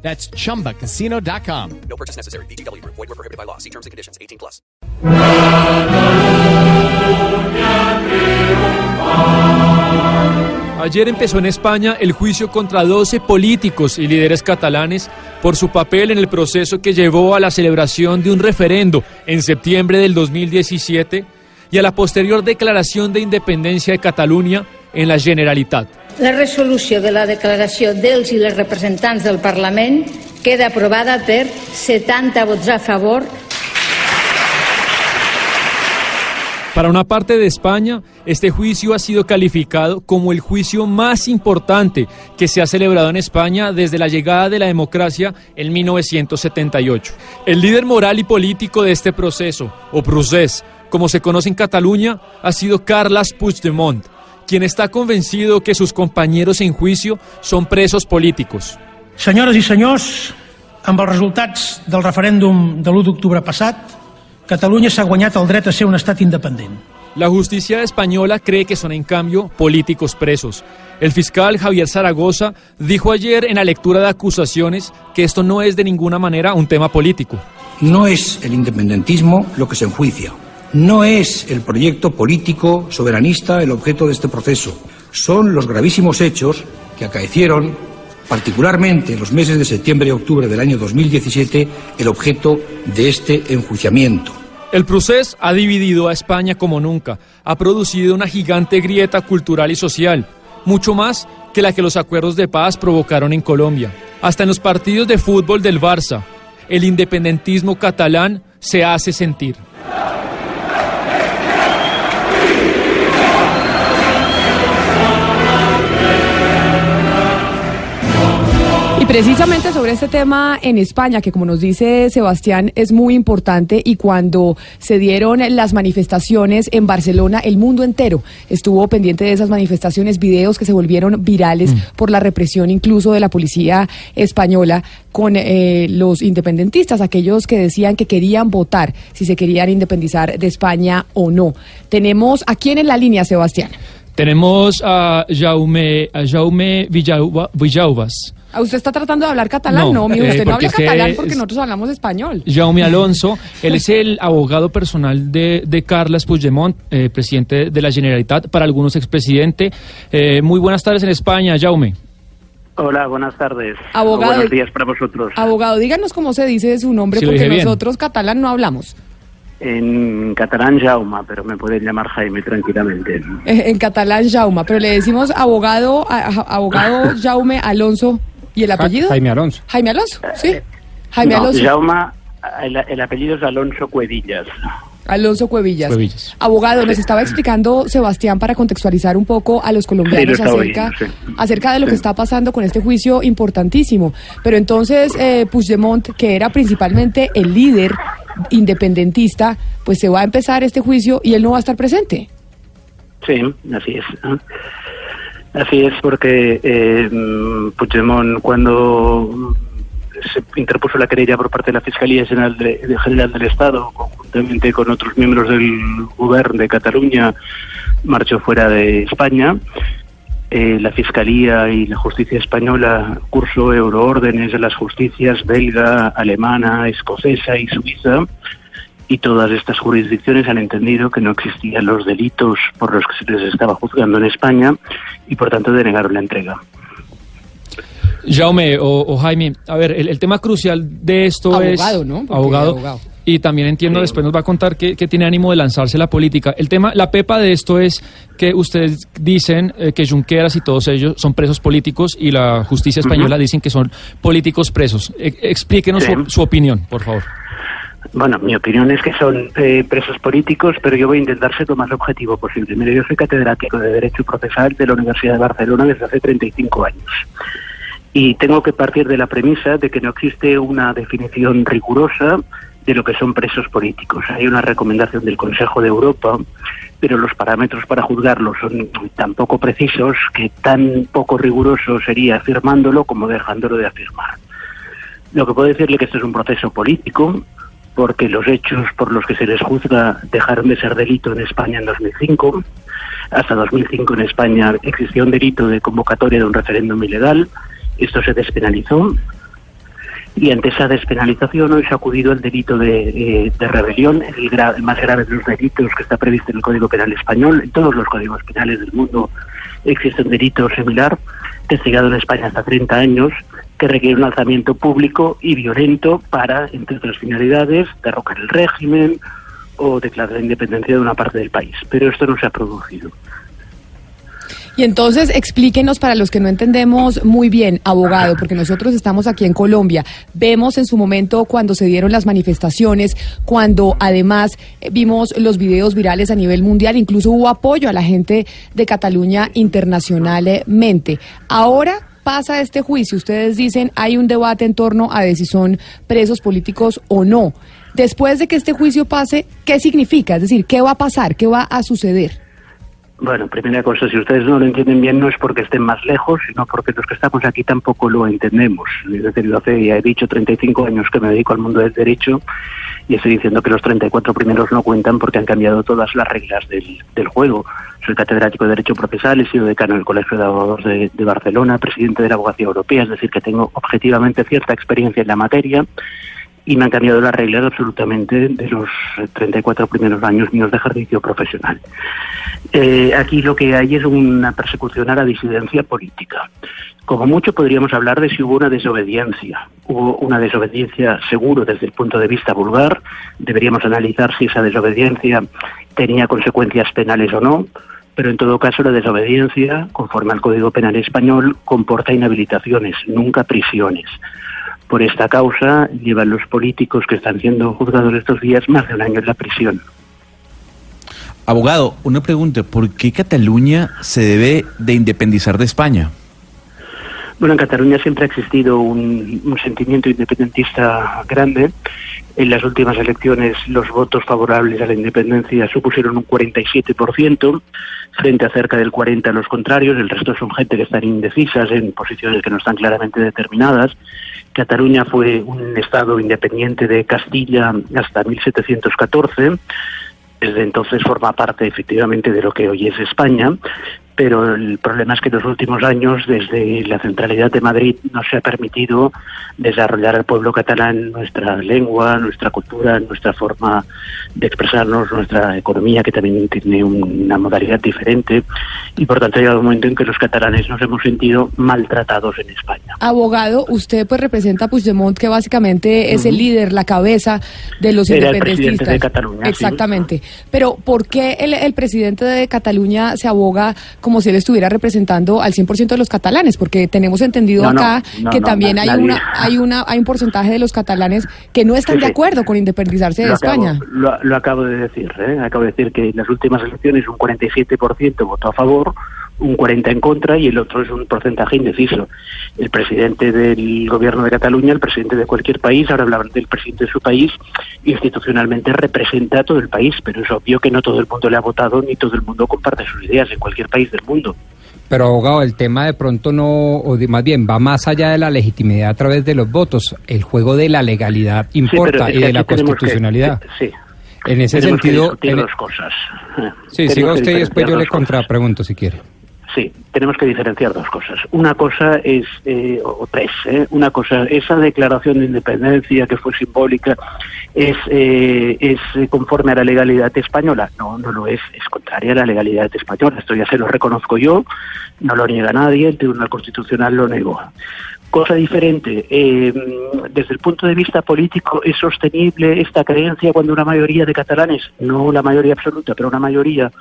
That's chumbacasino.com. No purchase necessary. BGW. Void were prohibited by law. See terms and conditions. 18 plus. Ayer empezó en España el juicio contra 12 políticos y líderes catalanes por su papel en el proceso que llevó a la celebración de un referendo en septiembre del 2017 y a la posterior declaración de independencia de Cataluña en la Generalitat. La resolució de la declaració dels i les representants del Parlament queda aprovada per 70 vots a favor, Para una parte de España, este juicio ha sido calificado como el juicio más importante que se ha celebrado en España desde la llegada de la democracia en 1978. El líder moral y político de este proceso, o procés, como se conoce en Cataluña, ha sido Carles Puigdemont, quien está convencido que sus compañeros en juicio son presos políticos. Senyores i senyors, amb els resultats del referèndum de l'1 d'octubre passat, Catalunya s'ha guanyat el dret a ser un estat independent. La justicia española cree que son en cambio políticos presos. El fiscal Javier Zaragoza dijo ayer en la lectura de acusaciones que esto no es de ninguna manera un tema político. No es el independentismo lo que se enjuicia. No es el proyecto político soberanista el objeto de este proceso. Son los gravísimos hechos que acaecieron, particularmente en los meses de septiembre y octubre del año 2017, el objeto de este enjuiciamiento. El proceso ha dividido a España como nunca, ha producido una gigante grieta cultural y social, mucho más que la que los acuerdos de paz provocaron en Colombia. Hasta en los partidos de fútbol del Barça, el independentismo catalán se hace sentir. Precisamente sobre este tema en España, que como nos dice Sebastián, es muy importante y cuando se dieron las manifestaciones en Barcelona, el mundo entero estuvo pendiente de esas manifestaciones, videos que se volvieron virales por la represión incluso de la policía española con eh, los independentistas, aquellos que decían que querían votar si se querían independizar de España o no. Tenemos a quién en la línea, Sebastián. Tenemos a Jaume, a Jaume Villalba-. ¿A ¿Usted está tratando de hablar catalán? No, No, mijo, eh, usted no habla catalán es- porque nosotros hablamos español. Jaume Alonso, él es el abogado personal de, de Carles Puigdemont, eh, presidente de la Generalitat, para algunos expresidente. Eh, muy buenas tardes en España, Jaume. Hola, buenas tardes. Abogado. O buenos días para vosotros. Abogado, díganos cómo se dice su nombre Sí, porque bien. nosotros catalán no hablamos. En catalán Jaume, pero me pueden llamar Jaime tranquilamente. En catalán Jauma, pero le decimos abogado, a- abogado Jaume Alonso y el apellido. Jaime Alonso. Jaime Alonso, sí. Jaime No, Alonso. El, el apellido es Alonso Cuedillas. Alonso Cuevillas. Cuevillas. Abogado, nos estaba explicando Sebastián para contextualizar un poco a los colombianos Sí, lo estaba acerca, sí. acerca de lo que está pasando con este juicio importantísimo. Pero entonces eh, Puigdemont, que era principalmente el líder independentista, pues se va a empezar este juicio y él no va a estar presente. Sí, así es. Así es porque eh, Puigdemont cuando se interpuso la querella por parte de la Fiscalía General, de General del Estado, conjuntamente con otros miembros del Gobierno de Cataluña, marchó fuera de España. Eh, la Fiscalía y la Justicia Española cursó euroórdenes de las justicias belga, alemana, escocesa y suiza y todas estas jurisdicciones han entendido que no existían los delitos por los que se les estaba juzgando en España y por tanto denegaron la entrega. Jaume o, o Jaime, a ver, el, el tema crucial de esto es... Abogado, ¿no? Porque Abogado. abogado. Y también entiendo, Sí. después nos va a contar que, que tiene ánimo de lanzarse la política. El tema, la pepa de esto es que ustedes dicen eh, que Junqueras y todos ellos son presos políticos y la justicia española dicen que son políticos presos. E- explíquenos Sí. su, su opinión, por favor. Bueno, mi opinión es que son eh, presos políticos, pero yo voy a intentar ser lo más objetivo posible. Mire, yo soy catedrático de Derecho Procesal de la Universidad de Barcelona desde hace 35 años. Y tengo que partir de la premisa de que no existe una definición rigurosa de lo que son presos políticos. Hay una recomendación del Consejo de Europa, pero los parámetros para juzgarlo son tan poco precisos que tan poco riguroso sería afirmándolo como dejándolo de afirmar. Lo que puedo decirle que esto es un proceso político, porque los hechos por los que se les juzga dejaron de ser delito en España en 2005. Hasta 2005 en España existía un delito de convocatoria de un referéndum ilegal. Esto se despenalizó. Y ante esa despenalización hoy se ha acudido el delito de, eh, de rebelión, el, gra- el más grave de los delitos que está previsto en el Código Penal español. En todos los códigos penales del mundo existe un delito similar, castigado en España hasta 30 años, que requiere un alzamiento público y violento para, entre otras finalidades, derrocar el régimen o declarar la independencia de una parte del país. Pero esto no se ha producido. Y entonces explíquenos para los que no entendemos muy bien, abogado, porque nosotros estamos aquí en Colombia, vemos en su momento cuando se dieron las manifestaciones, cuando además vimos los videos virales a nivel mundial, incluso hubo apoyo a la gente de Cataluña internacionalmente. Ahora pasa este juicio, ustedes dicen hay un debate en torno a si son presos políticos o no. Después de que este juicio pase, ¿qué significa? Es decir, ¿qué va a pasar? ¿Qué va a suceder? Bueno, primera cosa, si ustedes no lo entienden bien, no es porque estén más lejos, sino porque los que estamos aquí tampoco lo entendemos. Es decir, yo hace, ya he dicho, 35 años que me dedico al mundo del derecho y estoy diciendo que los 34 primeros no cuentan porque han cambiado todas las reglas del, del juego. Soy catedrático de Derecho Procesal, he sido decano del Colegio de Abogados de, de Barcelona, presidente de la Abogacía Europea, es decir, que tengo objetivamente cierta experiencia en la materia y me han cambiado las reglas absolutamente de los eh, 34 primeros años míos de ejercicio profesional. Eh, aquí lo que hay es una persecución a la disidencia política. Como mucho podríamos hablar de si hubo una desobediencia. Hubo una desobediencia seguro desde el punto de vista vulgar. Deberíamos analizar si esa desobediencia tenía consecuencias penales o no. Pero en todo caso la desobediencia, conforme al Código Penal español, comporta inhabilitaciones, nunca prisiones. Por esta causa llevan los políticos que están siendo juzgados estos días más de un año en la prisión. Abogado, una pregunta, ¿por qué Cataluña se debe de independizar de España? Bueno, en Cataluña siempre ha existido un, sentimiento independentista grande. En las últimas elecciones los votos favorables a la independencia supusieron un 47%, frente a cerca del 40% los contrarios. El resto son gente que están indecisas en posiciones que no están claramente determinadas. Cataluña fue un estado independiente de Castilla hasta 1714. Desde entonces forma parte efectivamente de lo que hoy es España, pero el problema es que en los últimos años, desde la centralidad de Madrid, no se ha permitido desarrollar al pueblo catalán nuestra lengua, nuestra cultura, nuestra forma de expresarnos, nuestra economía, que también tiene una modalidad diferente, y por tanto ha llegado un momento en que los catalanes nos hemos sentido maltratados en España. Abogado, usted pues representa a Puigdemont, que básicamente es el líder, la cabeza de los Era el independentistas. presidente de Cataluña, sí. Exactamente. Pero ¿por qué el, el presidente de Cataluña se aboga como si él estuviera representando al 100% de los catalanes? Porque tenemos entendido No, acá no, que también hay nadie. una hay una hay un porcentaje de los catalanes que no están Sí, de acuerdo con independizarse de acabo- España. lo, lo acabo de decir, ¿eh? acabo de decir que en las últimas elecciones un 47% votó a favor, un 40% en contra y el otro es un porcentaje indeciso. El presidente del gobierno de Cataluña, el presidente de cualquier país, ahora hablaban del presidente de su país, institucionalmente representa a todo el país, pero es obvio que no todo el mundo le ha votado ni todo el mundo comparte sus ideas en cualquier país del mundo. Pero abogado, el tema de pronto no, o de- más bien va más allá de la legitimidad a través de los votos. El juego de la legalidad importa y que de la que- constitucionalidad. sí, En ese tenemos que sentido, discutir en- dos cosas. sí, siga que usted y después yo le contrapregunto si quiere. Sí, tenemos que diferenciar dos cosas. Una cosa es, eh, o tres, ¿eh? una cosa, esa declaración de independencia que fue simbólica, ¿es, eh, es conforme a la legalidad española? No, no lo es, es contraria a la legalidad española. Esto ya se lo reconozco yo, no lo niega nadie, el Tribunal Constitucional lo negó. Cosa diferente, eh, desde el punto de vista político, ¿es sostenible esta creencia cuando una mayoría de catalanes, no la mayoría absoluta, pero una mayoría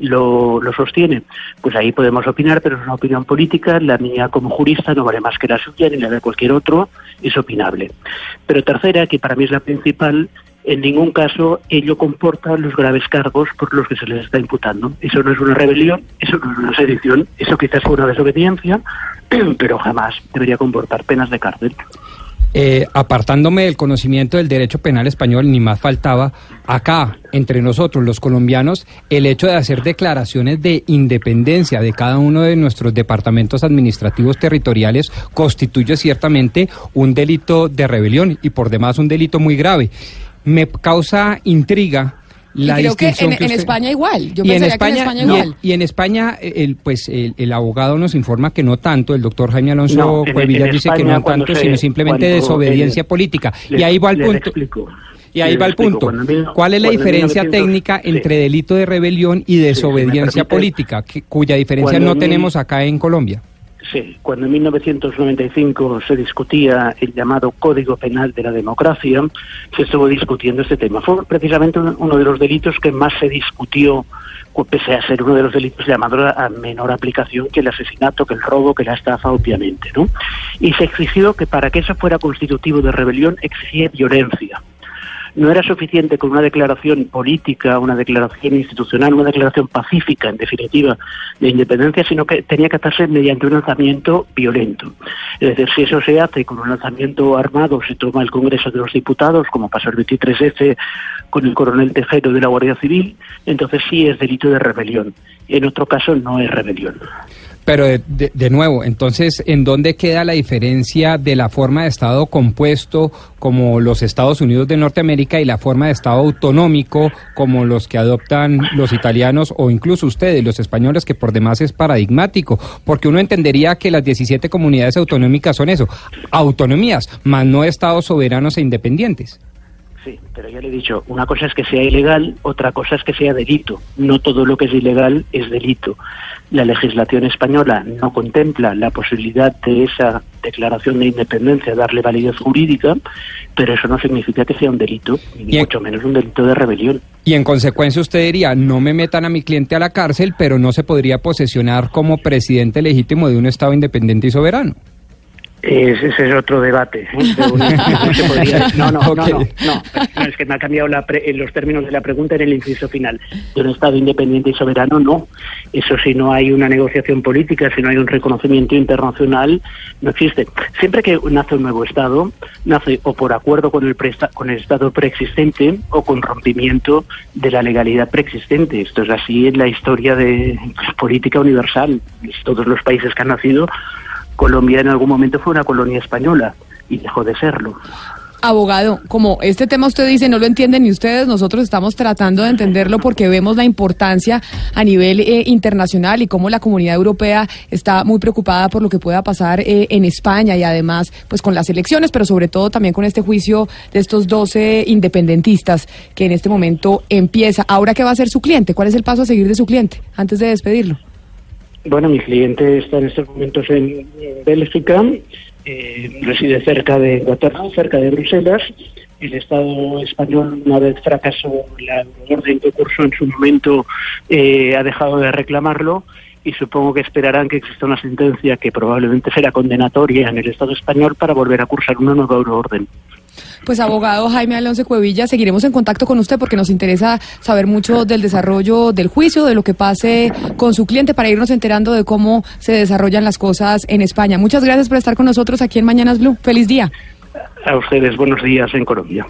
lo, lo sostiene? Pues ahí podemos opinar, pero es una opinión política, la mía como jurista no vale más que la suya, ni la de cualquier otro, es opinable. Pero tercera, que para mí es la principal, en ningún caso ello comporta los graves cargos por los que se les está imputando. Eso no es una rebelión, eso no es una sedición, eso quizás fue una desobediencia, pero jamás debería comportar penas de cárcel. Eh, apartándome del conocimiento del derecho penal español, ni más faltaba, acá, entre nosotros los colombianos, el hecho de hacer declaraciones de independencia de cada uno de nuestros departamentos administrativos territoriales constituye ciertamente un delito de rebelión y por demás un delito muy grave. Me causa intriga la y creo que en, distinción que en usted- España igual. Yo y en España, que en España igual. y en España, el, pues el, el abogado nos informa que no tanto, el doctor Jaime Alonso No, Cuevillas dice que no tanto, se- sino simplemente desobediencia el- política. y ahí va el punto. explico. Y ahí va el punto. ¿Cuál es la diferencia 1900 técnica sí. entre delito de rebelión y desobediencia permite- política, que- cuya diferencia no en tenemos acá en Colombia? Sí, cuando en 1995 se discutía el llamado Código Penal de la Democracia, se estuvo discutiendo este tema. Fue precisamente uno de los delitos que más se discutió, cu- pese a ser uno de los delitos llamados a menor aplicación que el asesinato, que el robo, que la estafa, obviamente, ¿no? Y se exigió que para que eso fuera constitutivo de rebelión exigía violencia. No era suficiente con una declaración política, una declaración institucional, una declaración pacífica, en definitiva, de independencia, sino que tenía que hacerse mediante un lanzamiento violento. Es decir, si eso se hace con un lanzamiento armado, se toma el Congreso de los Diputados, como pasó el 23F con el coronel Tejero de la Guardia Civil, entonces sí es delito de rebelión. En otro caso no es rebelión. Pero de, de- nuevo, entonces, ¿en dónde queda la diferencia de la forma de Estado compuesto como los Estados Unidos de Norteamérica y la forma de Estado autonómico como los que adoptan los italianos o incluso ustedes, los españoles, que por demás es paradigmático? Porque uno entendería que las 17 comunidades autonómicas son eso, autonomías, más no Estados soberanos e independientes. Sí, pero ya le he dicho, una cosa es que sea ilegal, otra cosa es que sea delito. No todo lo que es ilegal es delito. La legislación española no contempla la posibilidad de esa declaración de independencia darle validez jurídica, pero eso no significa que sea un delito, ni mucho menos un delito de rebelión. Y en consecuencia usted diría, no me metan a mi cliente a la cárcel, pero no se podría posesionar como presidente legítimo de un Estado independiente y soberano. Ese, es otro debate. ¿eh? Pero no, no se podría- no, no, no, no, no, no, es que me ha cambiado la pre- en los términos de la pregunta en el inciso final. De un Estado independiente y soberano, no. Eso si no hay una negociación política, si no hay un reconocimiento internacional, no existe. Siempre que nace un nuevo Estado, nace o por acuerdo con el, presta- con el Estado preexistente o con rompimiento de la legalidad preexistente. Esto es así en la historia de la política universal. Todos los países que han nacido Colombia en algún momento fue una colonia española y dejó de serlo. Abogado, como este tema usted dice no lo entienden ni ustedes, nosotros estamos tratando de entenderlo porque vemos la importancia a nivel eh, internacional y cómo la comunidad europea está muy preocupada por lo que pueda pasar eh, en España y además pues con las elecciones, pero sobre todo también con este juicio de estos 12 independentistas que en este momento empieza. Ahora, ¿qué va a hacer su cliente? ¿Cuál es el paso a seguir de su cliente antes de despedirlo? Bueno, mi cliente está en estos momentos en Bélgica, eh, reside cerca de Inglaterra, cerca de Bruselas. El Estado español, una vez fracasó la orden que cursó en su momento, eh, ha dejado de reclamarlo y supongo que esperarán que exista una sentencia que probablemente será condenatoria en el Estado español para volver a cursar una nueva euroorden. Pues abogado Jaime Alonso Cuevilla, seguiremos en contacto con usted porque nos interesa saber mucho del desarrollo del juicio, de lo que pase con su cliente para irnos enterando de cómo se desarrollan las cosas en España. Muchas gracias por estar con nosotros aquí en Mañanas Blue. Feliz día. A ustedes, buenos días en Colombia.